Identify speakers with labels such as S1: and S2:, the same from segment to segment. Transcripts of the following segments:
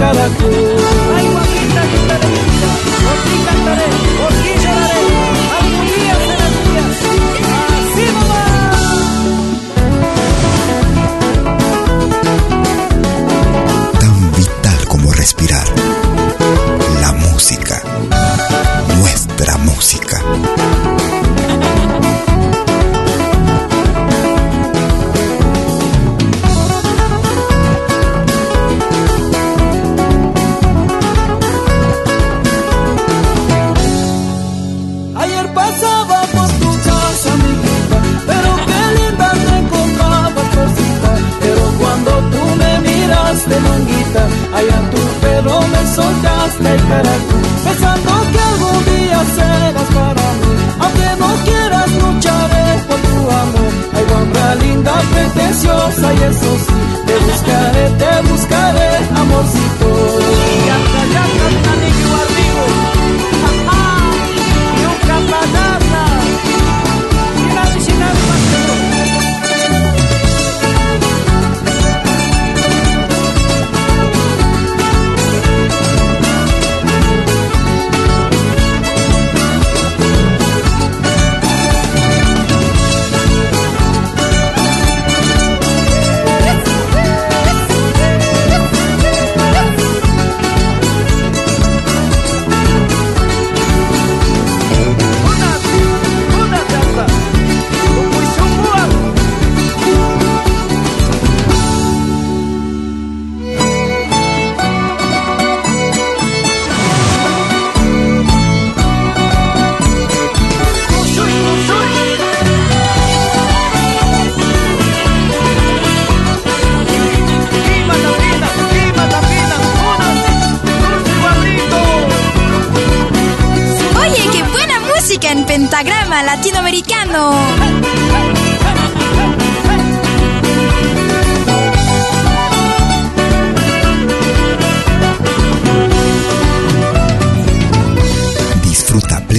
S1: Caracol.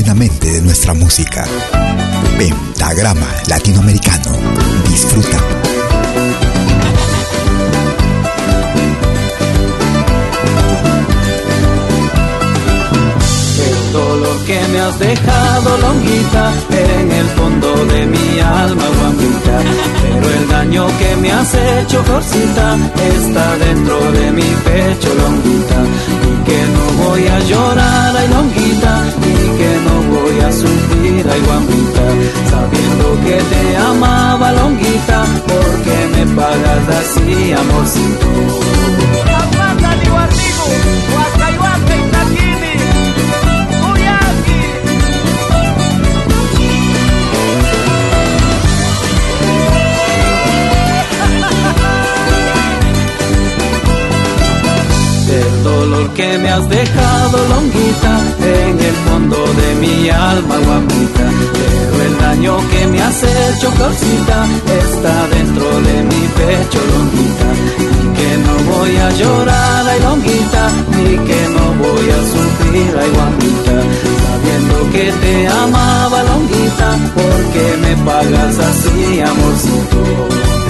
S1: De
S2: nuestra música.
S3: Pentagrama Latinoamericano.
S2: Disfruta.
S4: que me has dejado longuita en el fondo de mi alma guamita pero el daño que me has hecho corcita está dentro de mi pecho longuita y que no voy a llorar ay longuita a sufrir ay guamita sabiendo que te amaba longuita porque me pagas así amorcito que me has dejado longuita en el fondo de mi alma guapita pero el daño que me has hecho corcita está dentro de mi pecho longuita. Y que no voy a llorar ay longuita ni que no voy a sufrir ay guapita sabiendo que te amaba longuita porque me pagas así amorcito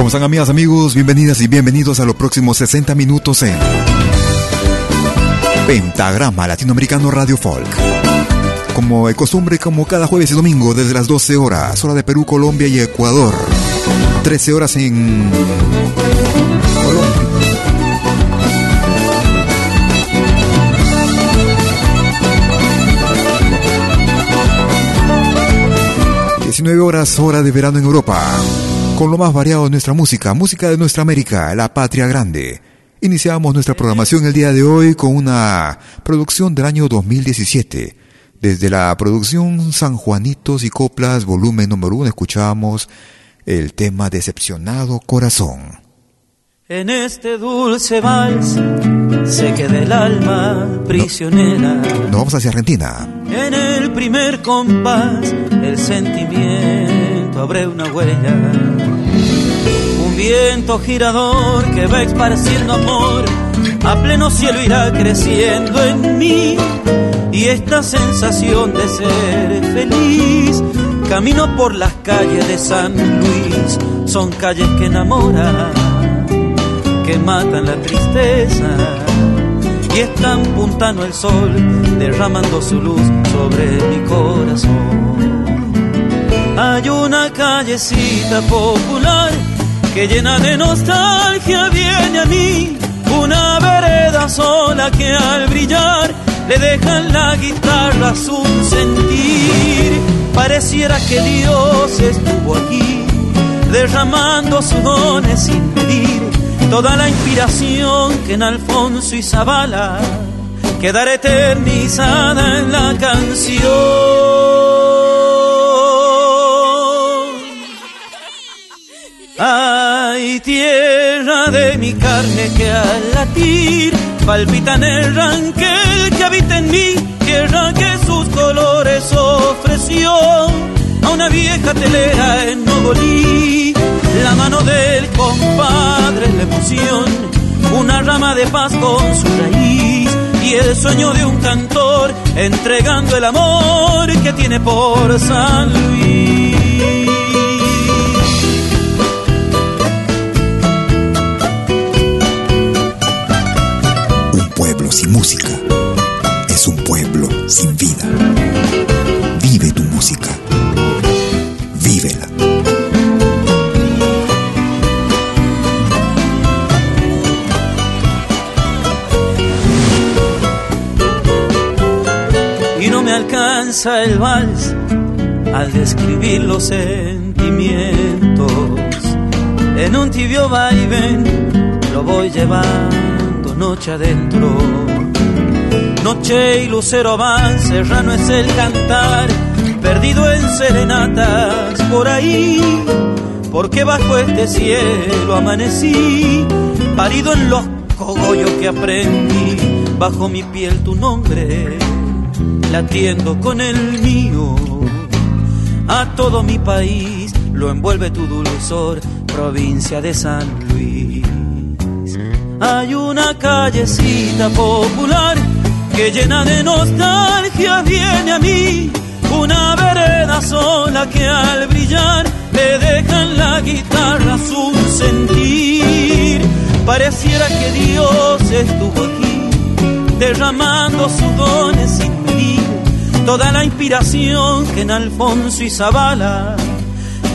S2: ¿Cómo están amigas, amigos? Bienvenidas y bienvenidos a los próximos 60 minutos en Pentagrama Latinoamericano Radio Folk. Como de costumbre, como cada jueves y domingo, desde las 12 horas, hora de Perú, Colombia y Ecuador. 13 horas en Colombia. 19 horas, hora de verano en Europa con lo más variado de nuestra música, música de nuestra América, la patria grande. Iniciamos nuestra programación el día de hoy con una producción del año 2017. Desde la producción San Juanitos y Coplas, volumen número uno, escuchamos el tema Decepcionado Corazón.
S4: En este dulce vals se queda el alma prisionera.
S2: Nos vamos hacia Argentina.
S4: En el primer compás el sentimiento abre una huella. Un viento girador que va esparciendo amor, a pleno cielo irá creciendo en mí. Y esta sensación de ser feliz, camino por las calles de San Luis, son calles que enamoran, que matan la tristeza. Y están puntando el sol, derramando su luz sobre mi corazón. Hay una callecita popular que llena de nostalgia viene a mí. Una vereda sola que al brillar le dejan la guitarra su sentir. Pareciera que Dios estuvo aquí, derramando sus dones sin medir. Toda la inspiración que en Alfonso y Zabala quedará eternizada en la canción. Ay, tierra de mi carne que al latir palpita en el ranquel que habita en mí, tierra que sus colores ofreció a una vieja telera en Nogolí. La mano del compadre la emoción, una rama de paz con su raíz y el sueño de un cantor entregando el amor que tiene por San Luis. El vals al describir los sentimientos. En un tibio vaivén lo voy llevando noche adentro. Noche y lucero van, serrano es el cantar, perdido en serenatas por ahí, porque bajo este cielo amanecí, parido en los cogollos que aprendí, bajo mi piel tu nombre, latiendo con el mío. A todo mi país lo envuelve tu dulzor, provincia de San Luis. Hay una callecita popular que llena de nostalgia viene a mí, una vereda sola que al brillar le dejan la guitarra su sentir. Pareciera que Dios estuvo aquí, derramando sus dones toda la inspiración que en Alfonso y Zabala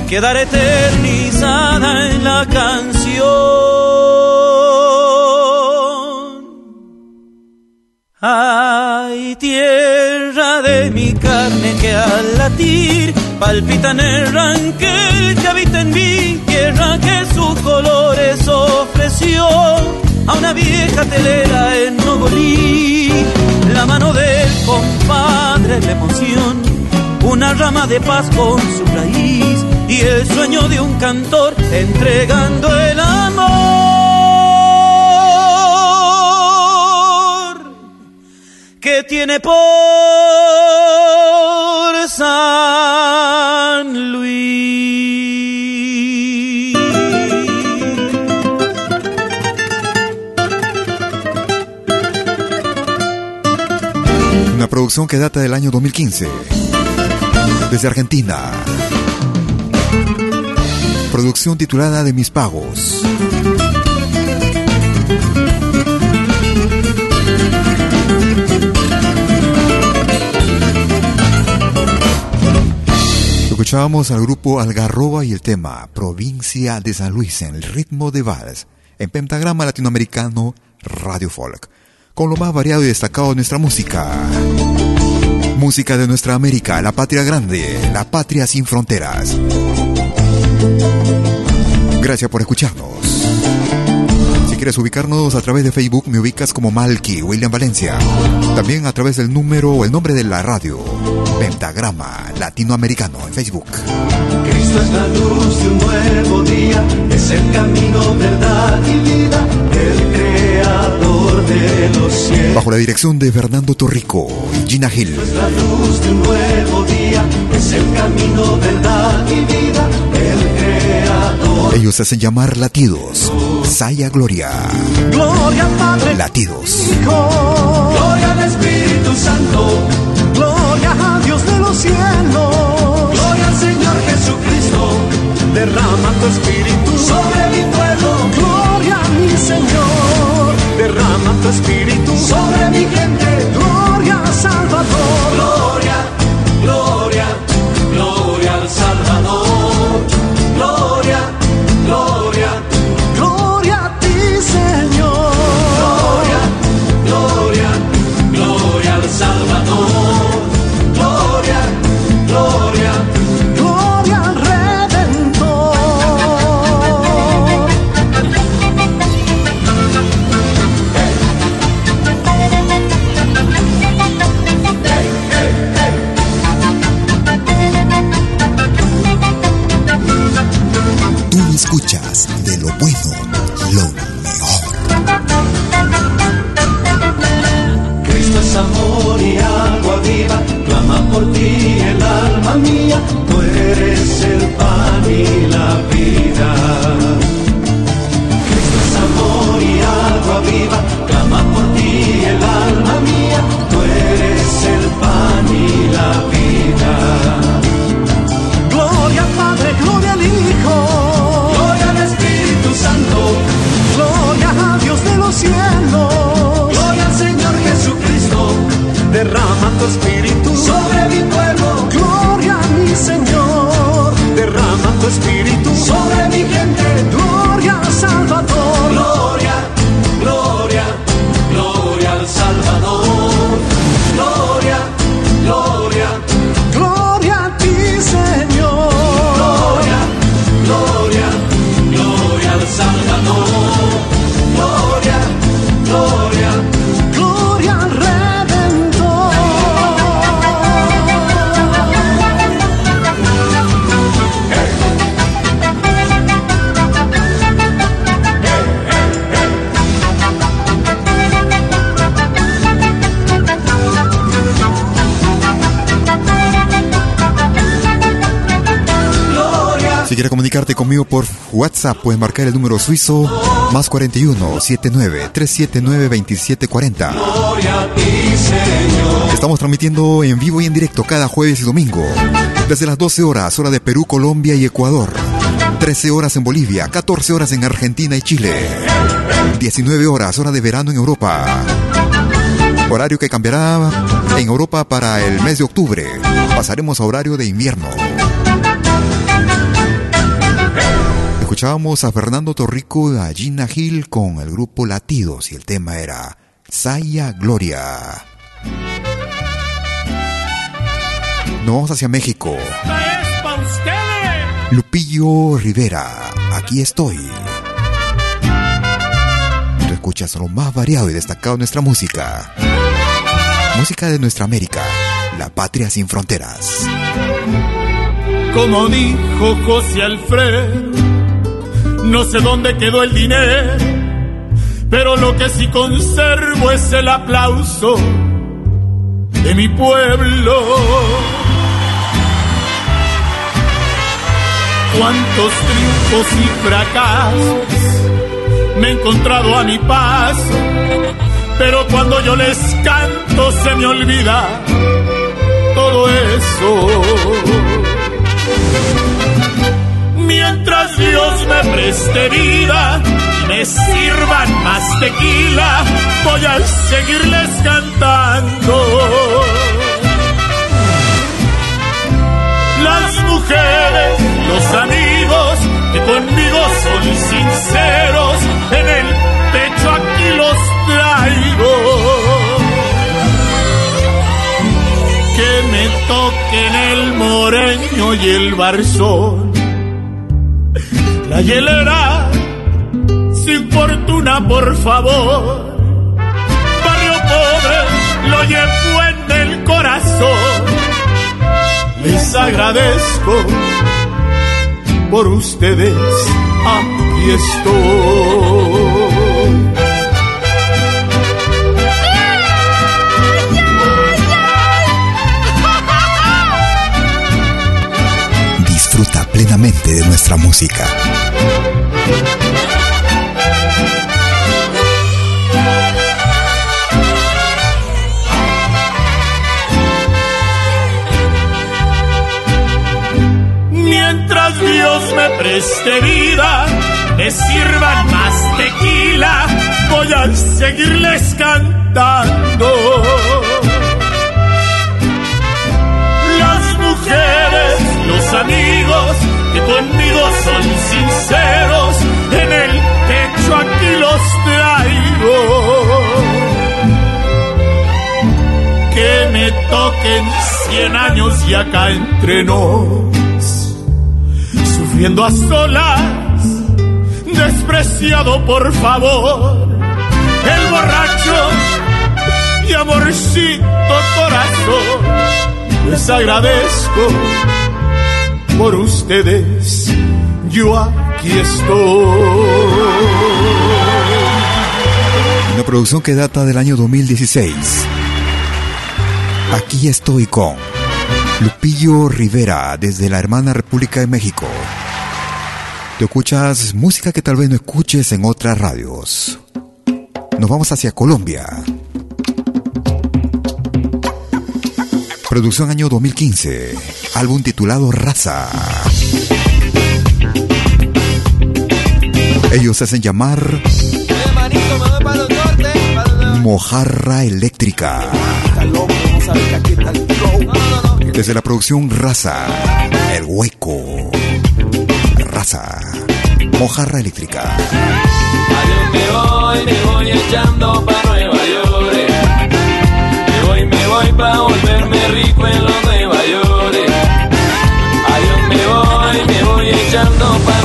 S4: quedará eternizada en la canción. Ay, tierra de mi carne que al latir palpita en el ranquel que habita en mí, tierra que sus colores ofreció a una vieja telera en Nogolí. La mano del rama de paz con su raíz y el sueño de un cantor entregando el amor. que tiene por San Luis.
S2: Una producción que data del año 2015. Desde Argentina. Producción titulada De mis pagos. Escuchábamos al grupo Algarroba y el tema Provincia de San Luis en el ritmo de vals en pentagrama latinoamericano Radio Folk, con lo más variado y destacado de nuestra música. Música de nuestra América, la patria grande, la patria sin fronteras. Gracias por escucharnos. Si quieres ubicarnos a través de Facebook, me ubicas como Malky William Valencia. También a través del número o el nombre de la radio Pentagrama Latinoamericano en Facebook.
S3: Cristo es la luz de un nuevo día, es el camino, verdad y vida, el creador de los cielos.
S2: Bajo la dirección de Fernando Torrico y Gina Hill.
S3: Es la luz de un nuevo día, es el camino, verdad y vida, el creador.
S2: Ellos hacen llamar latidos. Saya Gloria.
S3: Gloria Padre,
S2: Latidos.
S3: Hijo, gloria al Espíritu Santo. Gloria a Dios de los cielos. Gloria al Señor Jesucristo. Derrama tu espíritu sobre mi pueblo. Gloria a mi Señor. Tu espíritu sobre mi gente.
S2: Comunicarte conmigo por WhatsApp, puedes marcar el número suizo más 41 79 379 2740. Estamos transmitiendo en vivo y en directo cada jueves y domingo, desde las 12 horas, hora de Perú, Colombia y Ecuador. 13 horas en Bolivia, 14 horas en Argentina y Chile. 19 horas, hora de verano en Europa. Horario que cambiará en Europa para el mes de octubre. Pasaremos a horario de invierno. Escuchábamos a Fernando Torrico y a Gina Gil con el grupo Latidos y el tema era Saya Gloria. Nos vamos hacia México. Lupillo Rivera, aquí estoy. Tú escuchas lo más variado y destacado de nuestra música. Música de nuestra América, la patria sin fronteras.
S5: Como dijo José Alfredo, no sé dónde quedó el dinero, pero lo que sí conservo es el aplauso de mi pueblo. Cuántos triunfos y fracasos me he encontrado a mi paso, pero cuando yo les canto se me olvida todo eso. Mientras Dios me preste vida me sirvan más tequila, voy a seguirles cantando. Las mujeres, los amigos que conmigo son sinceros, en el pecho aquí los traigo. Que me toquen el moreño y el barzón la sin fortuna, por favor. Barrio pobre, lo llevo en el corazón. Les agradezco por ustedes, aquí estoy.
S2: plenamente de nuestra música.
S5: Mientras Dios me preste vida, me sirvan más tequila, voy a seguirles cantando. Las mujeres, los amigos conmigo son sinceros, en el pecho aquí los traigo. Que me toquen cien años y acá entre nos, sufriendo a solas, despreciado por favor, el borracho y amorcito corazón, les agradezco por ustedes, yo aquí estoy.
S2: Una producción que data del año 2016. Aquí estoy con Lupillo Rivera desde la hermana República de México. Te escuchas música que tal vez no escuches en otras radios. Nos vamos hacia Colombia. Producción año 2015. Álbum titulado Raza. Ellos hacen llamar Mojarra Eléctrica. Desde la producción Raza, El Hueco. Raza, Mojarra Eléctrica.
S6: Me voy, me voy echando Nueva York. Me voy, me voy volverme rico en los Nueva York. Adiós me voy, me voy echando pa'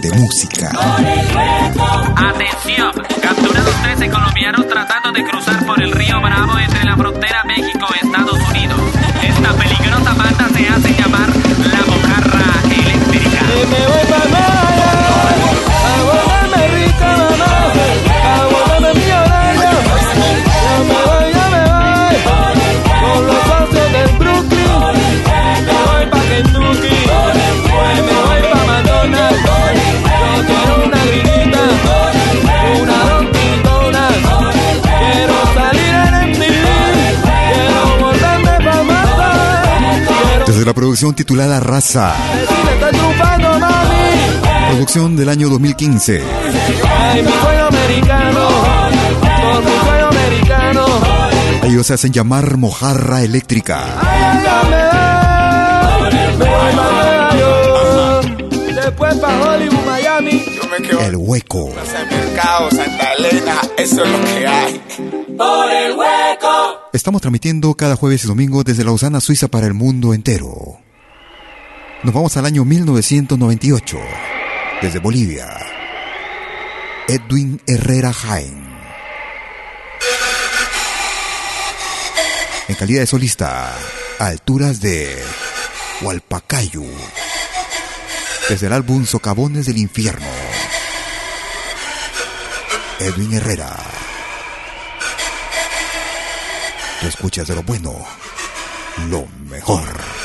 S2: de música.
S1: Atención,
S2: Titulada Raza, producción del año 2015.
S4: Ay, mi sueño americano, por mi sueño americano.
S2: Ellos se hacen llamar Mojarra Eléctrica.
S4: Después pa' Hollywood, Miami.
S2: El Hueco.
S7: lo que hay.
S2: Estamos transmitiendo cada jueves y domingo desde Lausana, Suiza para el mundo entero. Nos vamos al año 1998. Desde Bolivia. Edwin Herrera Jaén. En calidad de solista, a alturas de Hualpacayu. Desde el álbum Socavones del Infierno. Edwin Herrera. Tú escuchas de lo bueno, lo mejor.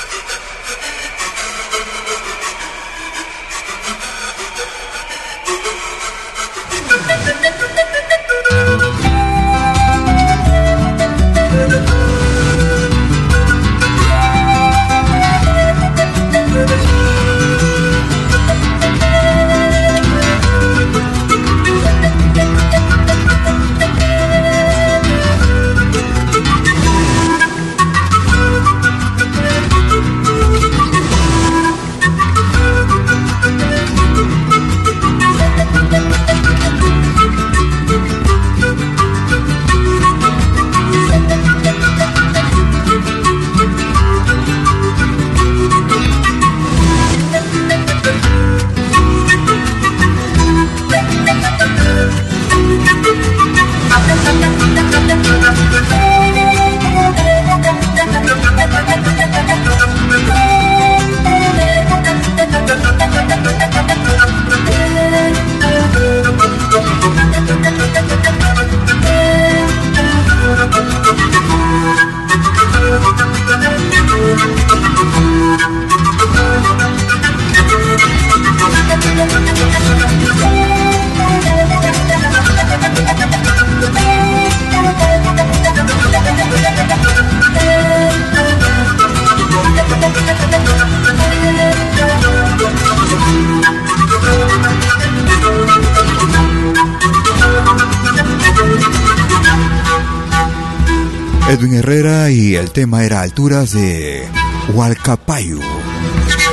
S2: Edwin Herrera y el tema era Alturas de Hualcapayu.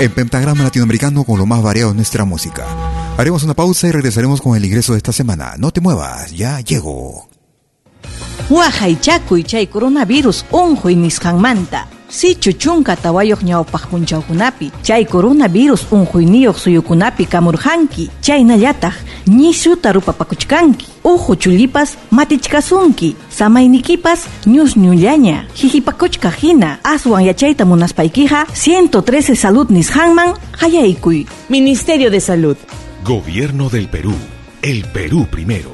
S2: En pentagrama latinoamericano con lo más variado de nuestra música. Haremos una pausa y regresaremos con el ingreso de esta semana. No te muevas, ya llego.
S8: Wahaychakuy chay coronavirus unhuy nisqanmanta. Sichu chunka tawayoq ñawpaq punchawkunapi chay coronavirus unhuyniyuq suyukunapi kamurhanki. Chaynallataq ñisuta rupapakuchkanki. Uhu chullipas matichkasunki. Samaynikipas ñusñullaña. Hihipakuchka hina. Aswan yachayta munaspaykiqa 113 salud nisqanman hayaykuy.
S9: Ministerio de Salud.
S10: Gobierno del Perú. El Perú primero.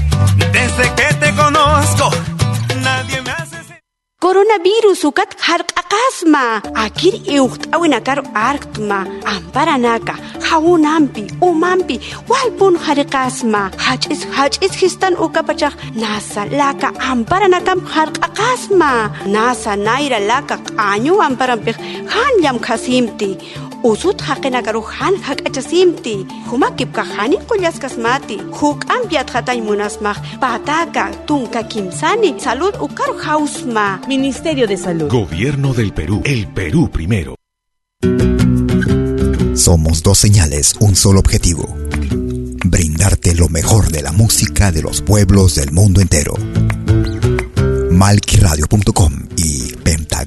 S11: coronavirus ukat jarqaqasma akir iuqt'awinakar arktma amparanaka jaunampi umampi walpun jarqasma jach'is jach'is histan ukapachaj nasa laka amparanakam jarqaqasma nasa nayra laka q'añu amparanpej janllam qhasimti usut haqinakaru han hak'achasimti humakipka hani qullasqasmati huk'an piatqatay munasmaq pataka tunka kimsani salud ukaru hausma
S8: Ministerio de Salud.
S10: Gobierno del Perú. El Perú primero.
S2: Somos dos señales, un solo objetivo. Brindarte lo mejor de la música de los pueblos del mundo entero. Malquiradio.com y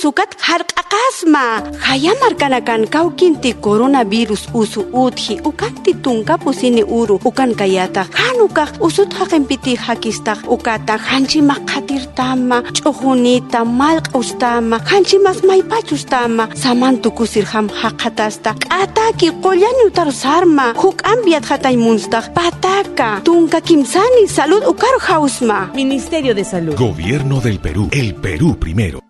S11: Coronavirus ukat harq'aqasma hayamarkanakan kawkinti coronavirus usu uthi ukanti tunkapusini uru ukan kayata. Hanukaq usut haqinpiti hakistaq ukata hanchimaq qatirtama ch'uqunita malq'ustama hanchimas maypachustama samantukusir ham haqatasta k'ataki qollañutar sarma. Huk'an viatqatay munstaq pataka. Tunka kimsani salud ukar hausma.
S8: Ministerio de Salud.
S10: Gobierno del Perú. El Perú primero.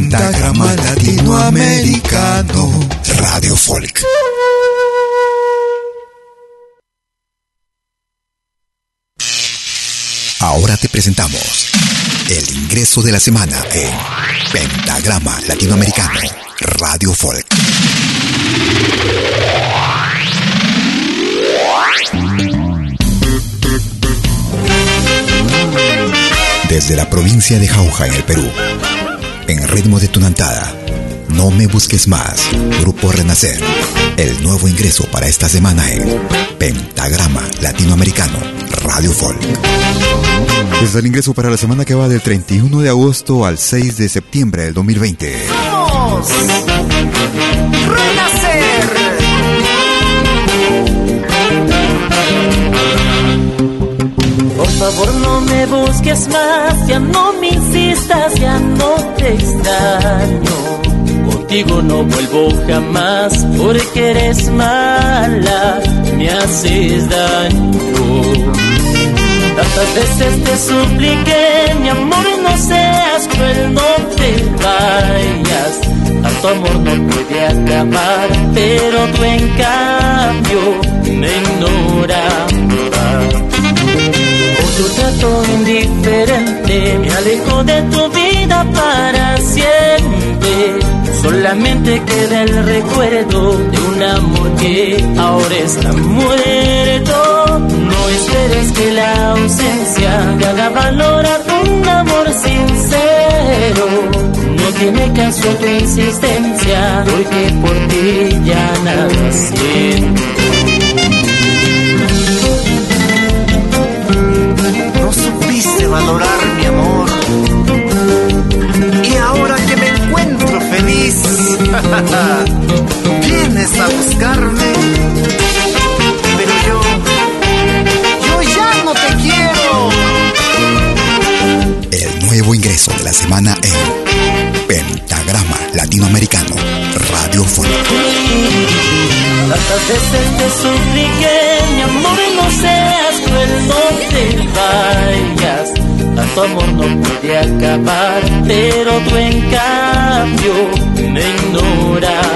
S2: Latinoamericano Radio Folk. Ahora te presentamos el ingreso de la semana en Pentagrama Latinoamericano Radio Folk. Desde la provincia de Jauja en el Perú, en ritmo de tunantada. No me busques más. Grupo Renacer. El nuevo ingreso para esta semana en Pentagrama Latinoamericano Radio Folk.
S12: Es el ingreso para la semana que va del 31 de agosto al 6 de septiembre del 2020.
S3: ¡Vamos! ¡Renacer!
S13: Por favor, no me busques más, ya no me insistas, ya no te extraño. Contigo no vuelvo jamás porque eres mala, me haces daño. Tantas veces te supliqué, mi amor, no seas cruel, no te vayas. Tanto amor no puede acabar, pero tú en cambio me ignoras. Tu trato indiferente, me alejo de tu vida para siempre. Solamente queda el recuerdo de un amor que ahora está muerto. No esperes que la ausencia te haga valorar un amor sincero. No tiene caso tu insistencia, porque por ti ya nada siento. Tanto amor no puede acabar, pero tú en cambio me ignoras.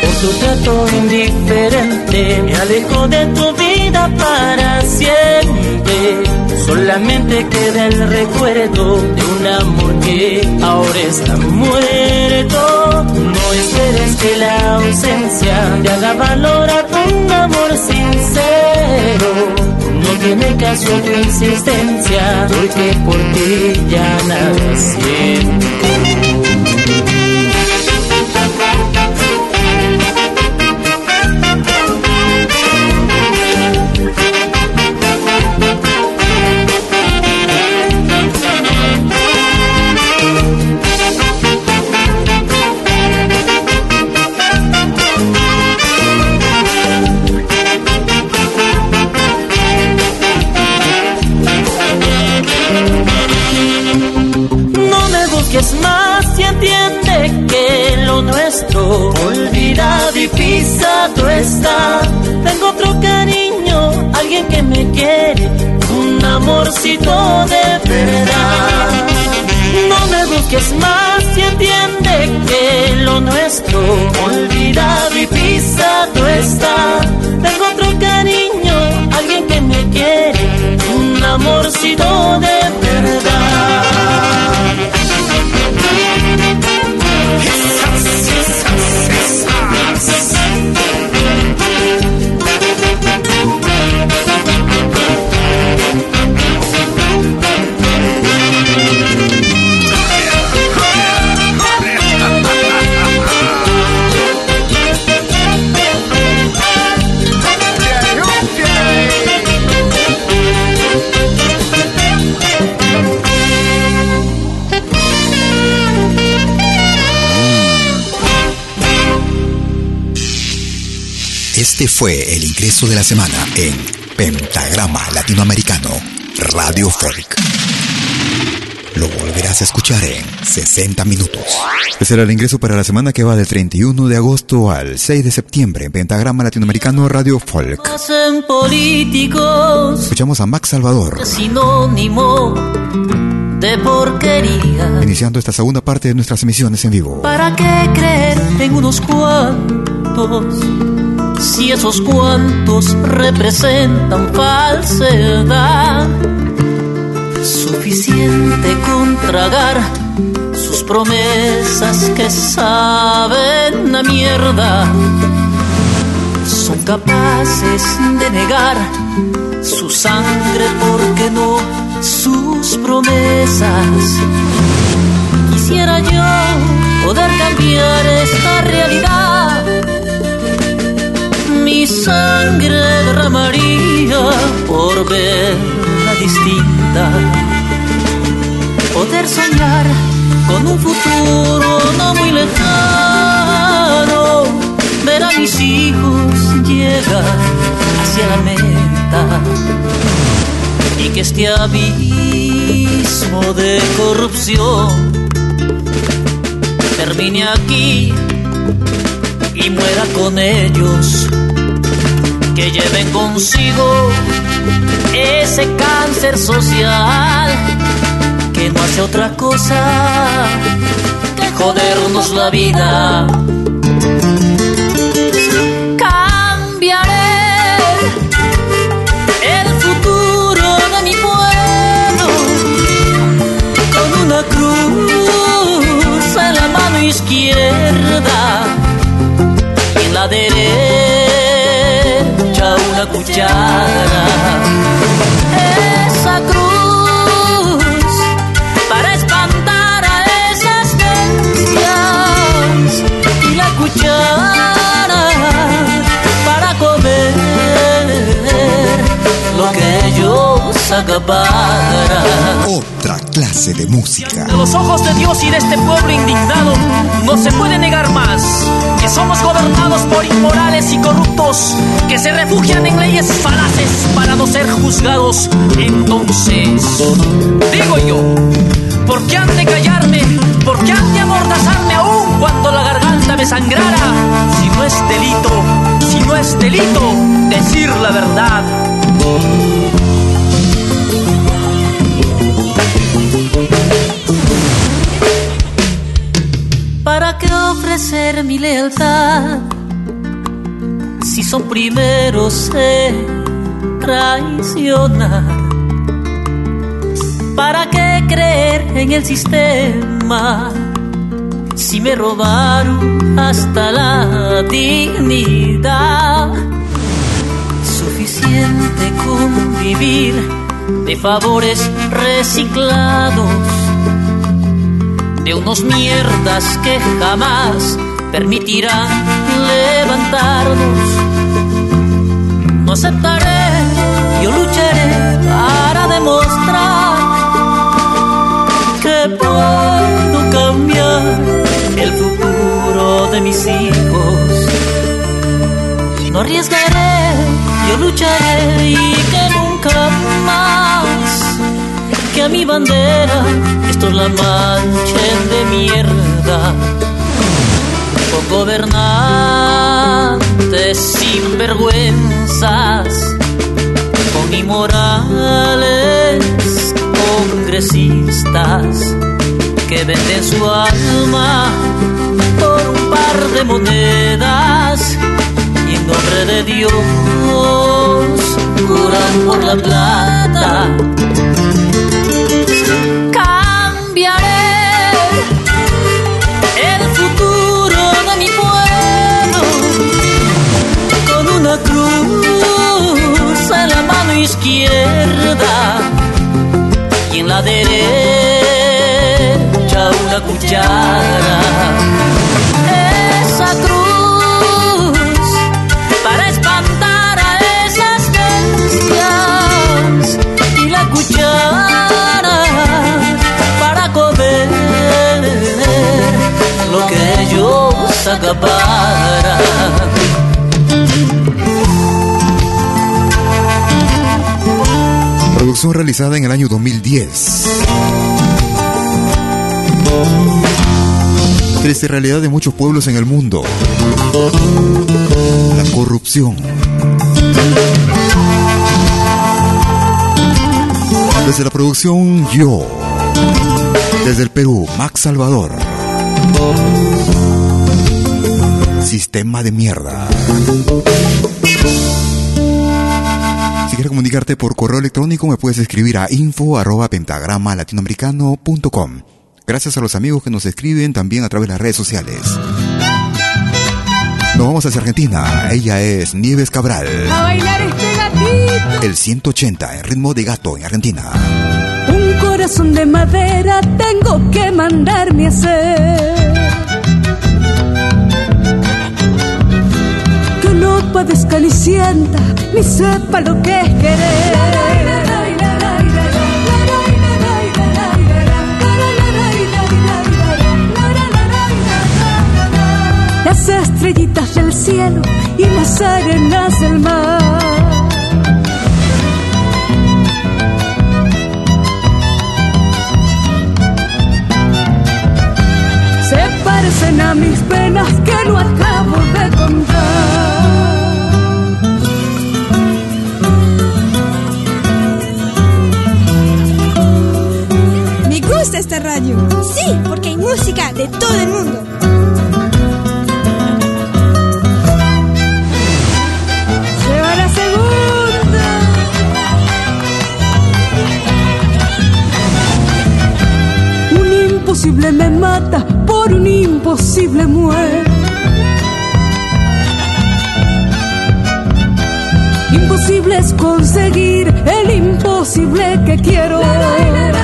S13: Por tu trato indiferente, me alejo de tu vida para siempre. Solamente queda el recuerdo de un amor que ahora está muerto. No esperes que la ausencia te haga valorar un amor sincero. No tiene caso tu insistencia, porque por ti ya nada.
S2: Fue el ingreso de la semana en Pentagrama Latinoamericano Radio Folk. Lo volverás a escuchar en 60 minutos.
S12: Este será el ingreso para la semana que va del 31 de agosto al 6 de septiembre en Pentagrama Latinoamericano Radio Folk.
S13: Hacen políticos
S12: Escuchamos a Max Salvador,
S13: sinónimo de porquería.
S12: iniciando esta segunda parte de nuestras emisiones en vivo.
S13: ¿Para qué creer en unos cuantos? Si esos cuantos representan falsedad. Suficiente con tragar sus promesas que saben a mierda. Son capaces de negar su sangre porque no sus promesas. Quisiera yo poder cambiar esta realidad. Mi sangre derramaría por verla distinta. Poder soñar con un futuro no muy lejano. Ver a mis hijos llegar hacia la meta y que este abismo de corrupción termine aquí y muera con ellos, que lleven consigo ese cáncer social que no hace otra cosa que jodernos la vida. Esa cruz para espantar a esas bestias y la cuchara acaparan
S14: clase de música.
S15: A los ojos de Dios y de este pueblo indignado, no se puede negar más que somos gobernados por inmorales y corruptos que se refugian en leyes falaces para no ser juzgados. Entonces, digo yo, ¿por qué han de callarme? ¿Por qué han de amordazarme aún cuando la garganta me sangrara? Si no es delito, si no es delito decir la verdad.
S13: Ofrecer mi lealtad si son primeros en traicionar? ¿Para qué creer en el sistema si me robaron hasta la dignidad? Suficiente con vivir de favores reciclados de unos mierdas que jamás permitirán levantarnos. No aceptaré, yo lucharé para demostrar que puedo cambiar el futuro de mis hijos. No arriesgaré, yo lucharé y que nunca más a mi bandera estos la manchen de mierda. Con gobernantes sin vergüenzas, con inmorales congresistas que venden su alma por un par de monedas y en nombre de Dios juran por la plata y en la derecha una cuchara. Esa cruz para espantar a esas bestias y la cuchara lo que ellos acaparan.
S2: Producción realizada en el año 2010. Triste realidad de muchos pueblos en el mundo. La corrupción. Desde la producción Yo. Desde el Perú, Max Salvador. Sistema de mierda. Si quieres comunicarte por correo electrónico, me puedes escribir a info arroba pentagrama latinoamericano.com. Gracias a los amigos que nos escriben también a través de las redes sociales. Nos vamos hacia Argentina. Ella es Nieves Cabral.
S16: A bailar este gatito.
S2: El 180 en ritmo de gato en Argentina.
S16: Un corazón de madera tengo que mandarme a hacer. descalicienta, ni sepa lo que es querer. Las estrellitas del cielo y las arenas del mar. se parecen a mis penas que no acabo de contar.
S17: Radio. Sí, porque hay música de todo el mundo.
S16: Lleva la segunda. Un imposible me mata, por un imposible muere. Imposible es conseguir el imposible que quiero. Que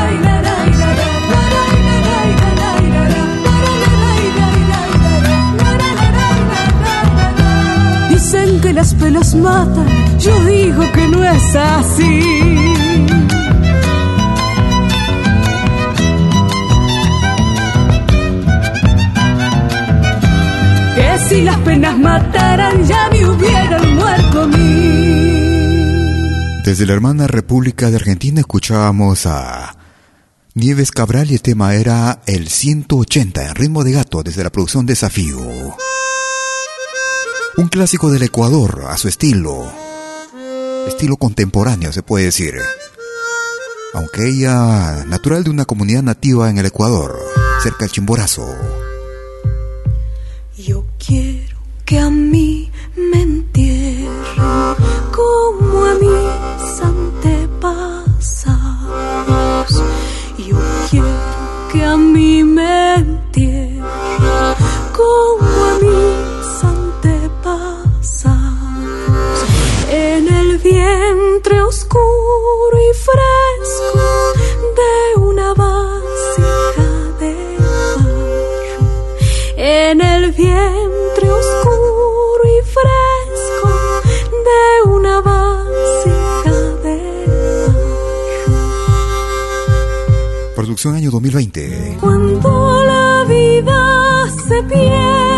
S16: las penas matan, yo digo que no es así. Que si las penas mataran ya me hubieran muerto a mí.
S12: Desde la hermana República de Argentina escuchábamos a Nieves Cabral y el tema era el 180 en ritmo de gato desde la producción Desafío. Un clásico del Ecuador a su estilo. Estilo contemporáneo se puede decir. Aunque ella, natural de una comunidad nativa en el Ecuador, cerca del Chimborazo.
S16: Yo quiero que a mí me entierren como a mis antepasados. Yo quiero que a mí me entierren como
S12: Producción año 2020.
S16: Cuando la vida se pierda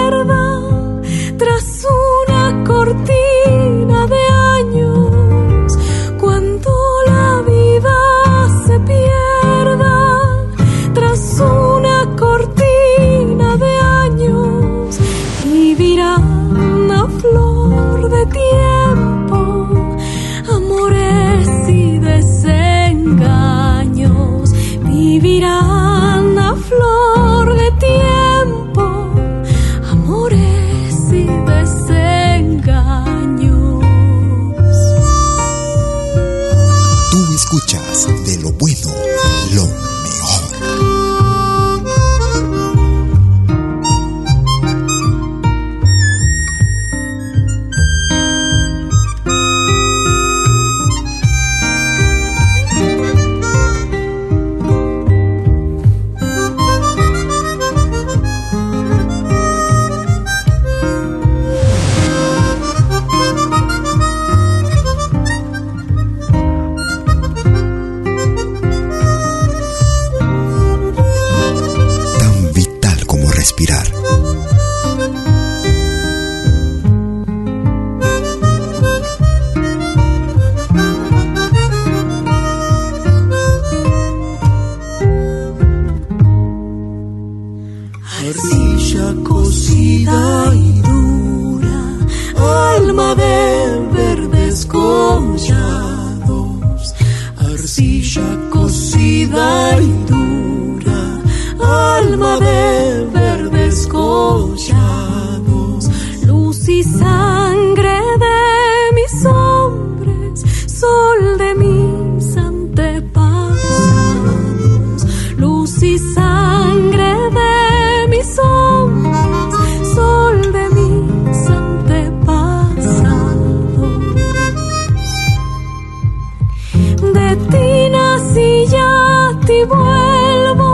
S16: ti vuelvo,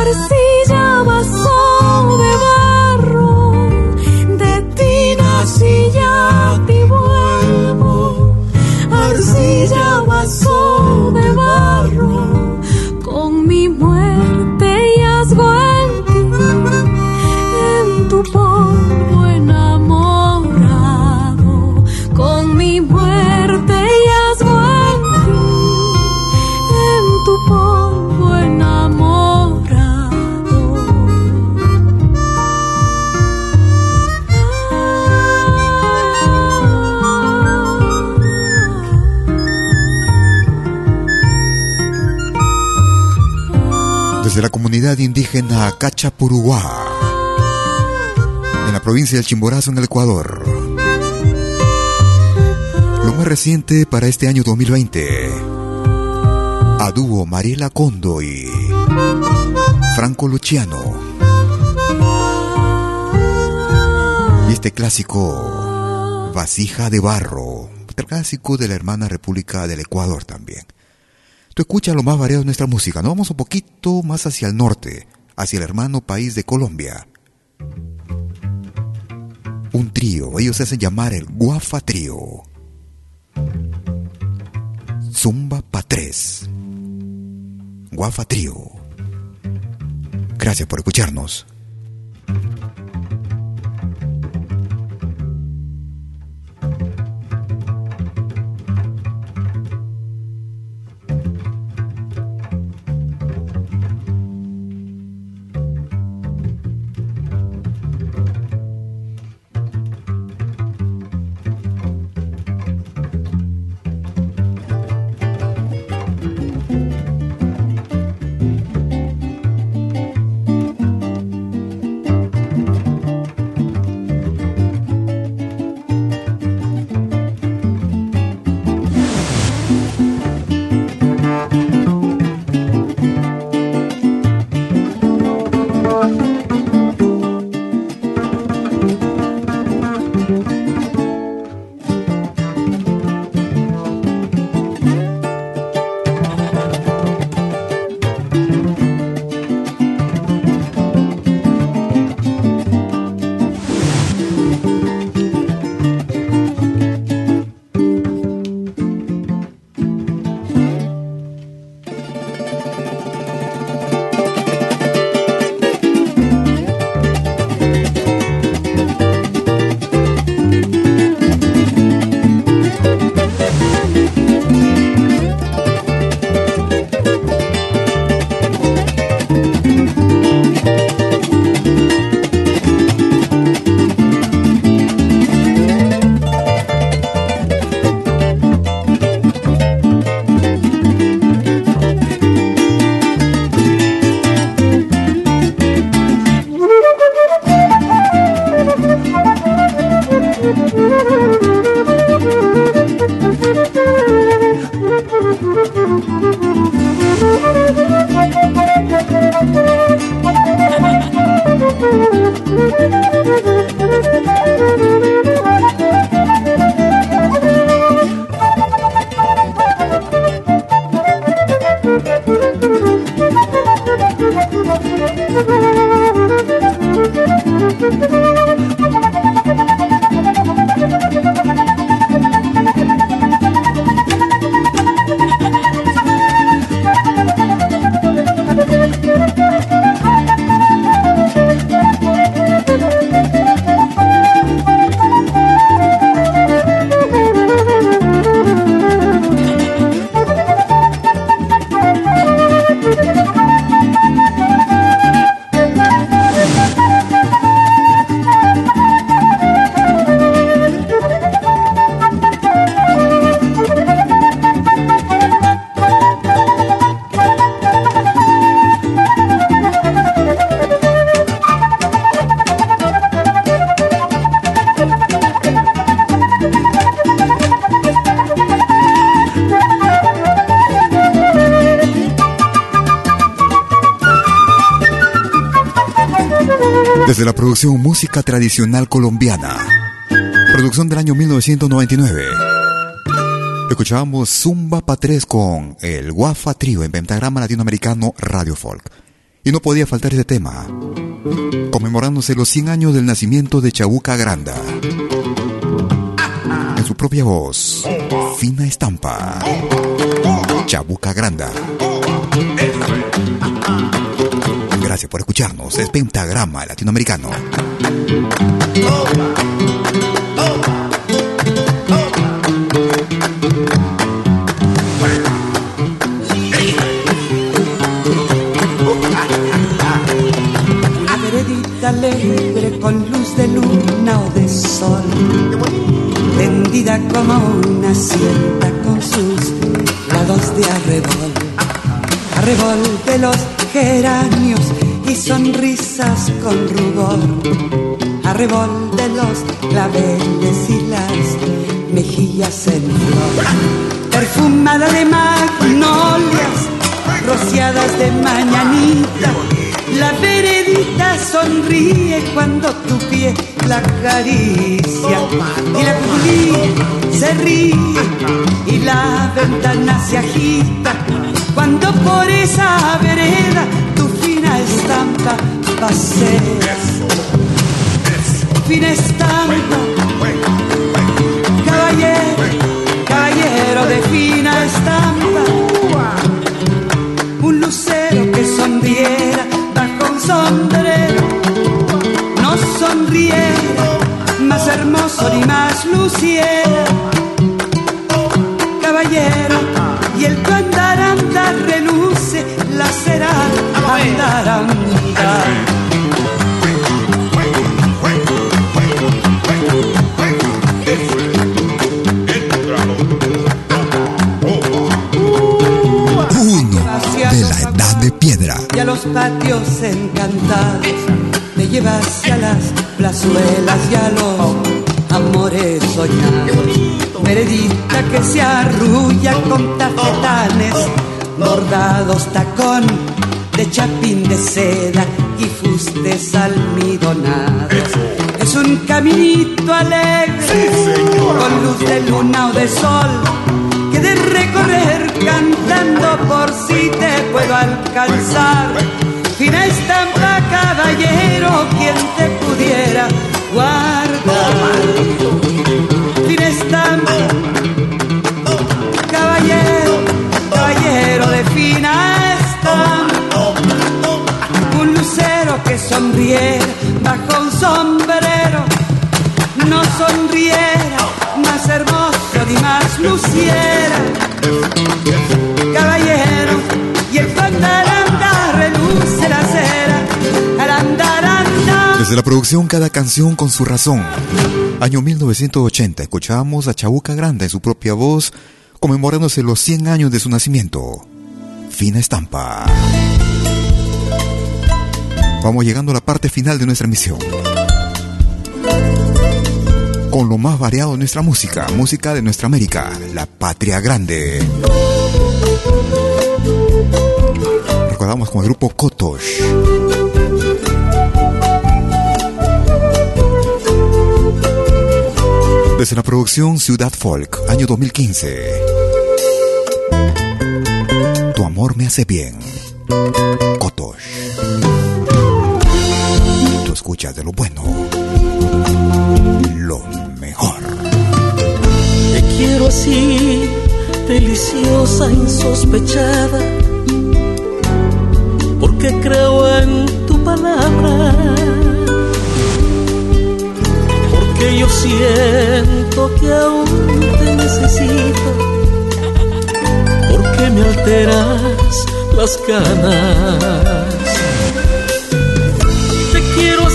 S16: arcilla vaso de barro. De ti nací ya ti vuelvo, arcilla vaso de barro.
S2: Comunidad indígena Cachapuruá, en la provincia del Chimborazo, en el Ecuador. Lo más reciente para este año 2020, a Mariela Condo y Franco Luciano. Y este clásico, Vasija de Barro, clásico de la hermana República del Ecuador también. Tú escuchas lo más variado de nuestra música. Nos vamos un poquito más hacia el norte, hacia el hermano país de Colombia. Un trío, ellos se hacen llamar el Guafa Trío. Zumba pa' tres. Guafa Trío. Gracias por escucharnos. Música Tradicional Colombiana, producción del año 1999. Escuchábamos Zumba Pa' Tres con el Guafa Trío en pentagrama latinoamericano Radio Folk. Y no podía faltar ese tema, conmemorándose los 100 años del nacimiento de Chabuca Granda. En su propia voz, fina estampa, Chabuca Granda. Gracias por escucharnos. Es Pentagrama Latinoamericano.
S18: Veredita alegre con luz de luna o de sol, tendida como una sienta con sus lados de arrebol arrebol de los geranios y sonrisas con rubor, arrebol de los claveles y las mejillas en flor, perfumada de magnolias, rociadas de mañanita. La veredita sonríe cuando tu pie la acaricia. Y la cuculí se ríe y la ventana se agita. Cuando por esa vereda tu fina estampa pasea. Fina estampa, caballero, caballero de fina estampa, un lucero que sonriera bajo un sombrero, no sonriera, más hermoso ni más luciera, caballero, y el tu andaranda reluce la cera patios encantados te llevas a las plazuelas y a los amores soñados. Meredita que se arrulla con tafetanes, bordados tacón de chapín de seda y fustes almidonados. Es un caminito alegre, con luz de luna o de sol, que de recorrer cantando por si te puedo alcanzar. Fina estampa, caballero, quien te pudiera guardar. Fina estampa, caballero, caballero de fina estampa. Sonriera bajo un sombrero, no sonriera más hermoso ni más luciera. Caballero, y el pandaranda reluce la cera. Arandaranda.
S12: Desde la producción Cada canción con su razón. Año 1980, escuchábamos a Chabuca Granda en su propia voz, conmemorándose los 100 años de su nacimiento. Fina estampa. Vamos llegando a la parte final de nuestra emisión. Con lo más variado de nuestra música, música de nuestra América, la patria grande. Recordamos con el grupo Kotosh. Desde la producción Ciudad Folk, año 2015. Tu amor me hace bien. Kotosh. De lo bueno. Lo mejor.
S13: Te quiero así, deliciosa, insospechada, porque creo en tu palabra, porque yo siento que aún te necesito, porque me alteras las ganas.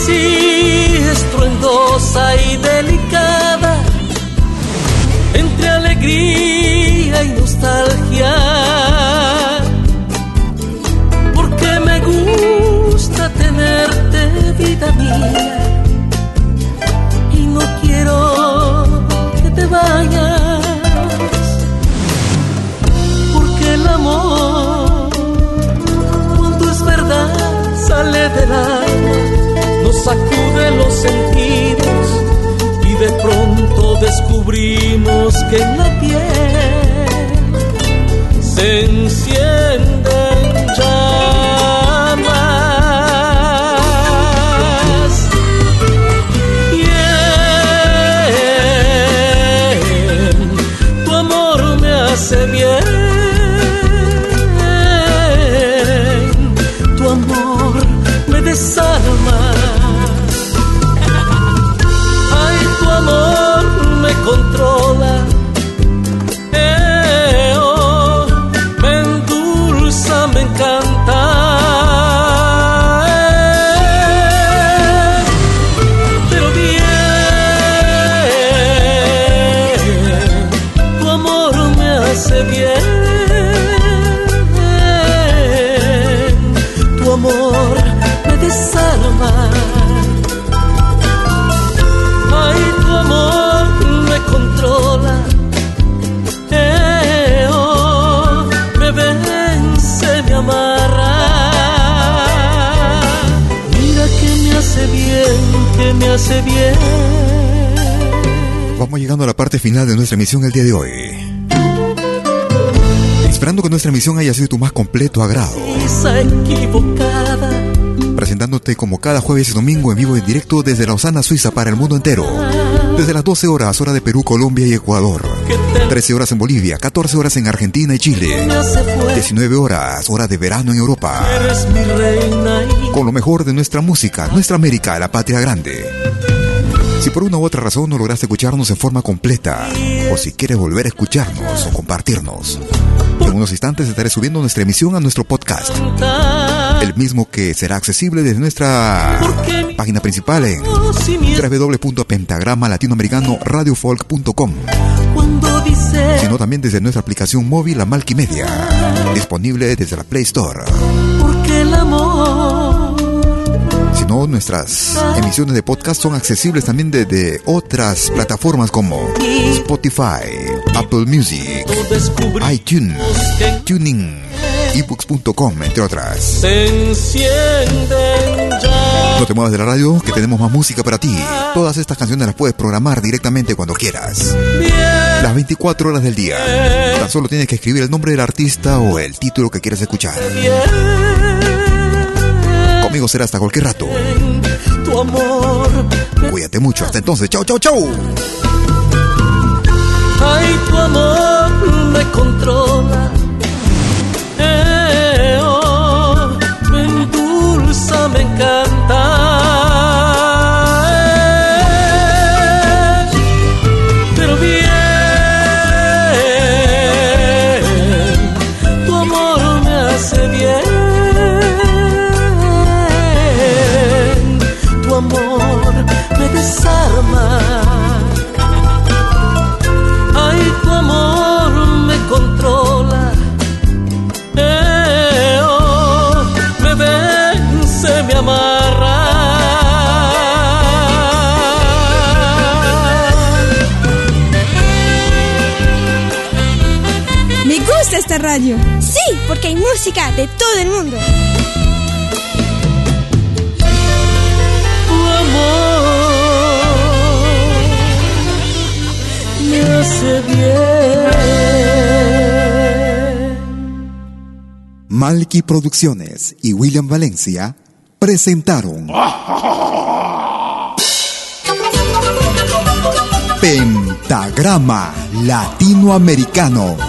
S13: Así, estruendosa y delicada entre alegría y nostalgia. Porque me gusta tenerte, vida mía, y no quiero que te vayas. Porque el amor, cuando es verdad, sale sacude los sentidos y de pronto
S2: descubrimos que en la piel parte final de nuestra emisión el día de hoy. Esperando que nuestra emisión haya sido tu más completo agrado. Presentándote como cada jueves y domingo en vivo en directo desde Lausana, Suiza para el mundo entero. Desde las 12 horas, hora de Perú, Colombia y Ecuador. 13 horas en Bolivia, 14 horas en Argentina y Chile. 19 horas, hora de verano en Europa. Con lo mejor de nuestra música, nuestra América, la patria grande. Si por una u otra razón no lograste escucharnos en forma completa, o si quieres volver a escucharnos o compartirnos, en unos instantes estaré subiendo nuestra emisión a nuestro podcast. El mismo que será accesible desde nuestra página principal en www.pentagramalatinoamericano.radiofolk.com sino también desde nuestra aplicación móvil La Malquimedia, disponible desde la Play Store.
S13: porque el amor
S2: Nuestras emisiones de podcast son accesibles también desde otras plataformas como Spotify, Apple Music, iTunes, Tuning, ebooks.com, entre otras. No te muevas de la radio, que tenemos más música para ti. Todas estas canciones las puedes programar directamente cuando quieras. Las 24 horas del día. Tan solo tienes que escribir el nombre del artista o el título que quieras escuchar. Conmigo será hasta cualquier rato.
S13: Tu amor,
S2: Cuídate mucho. Hasta entonces. Chau, chau, chau.
S13: ay, tu amor me controla.
S17: Música de todo el mundo.
S13: Tu amor me hace bien.
S19: Malky Producciones y William Valencia presentaron Pentagrama Latinoamericano.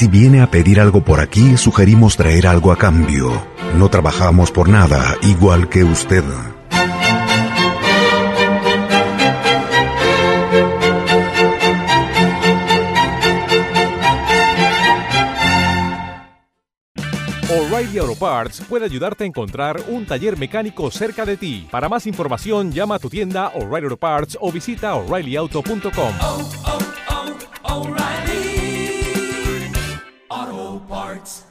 S12: Si viene a pedir algo por aquí, sugerimos traer algo a cambio. No trabajamos por nada, igual que usted.
S20: O'Reilly Auto Parts puede ayudarte a encontrar un taller mecánico cerca de ti. Para más información, llama a tu tienda O'Reilly Auto Parts o visita oreillyauto.com.
S21: O'Reilly Auto Parts.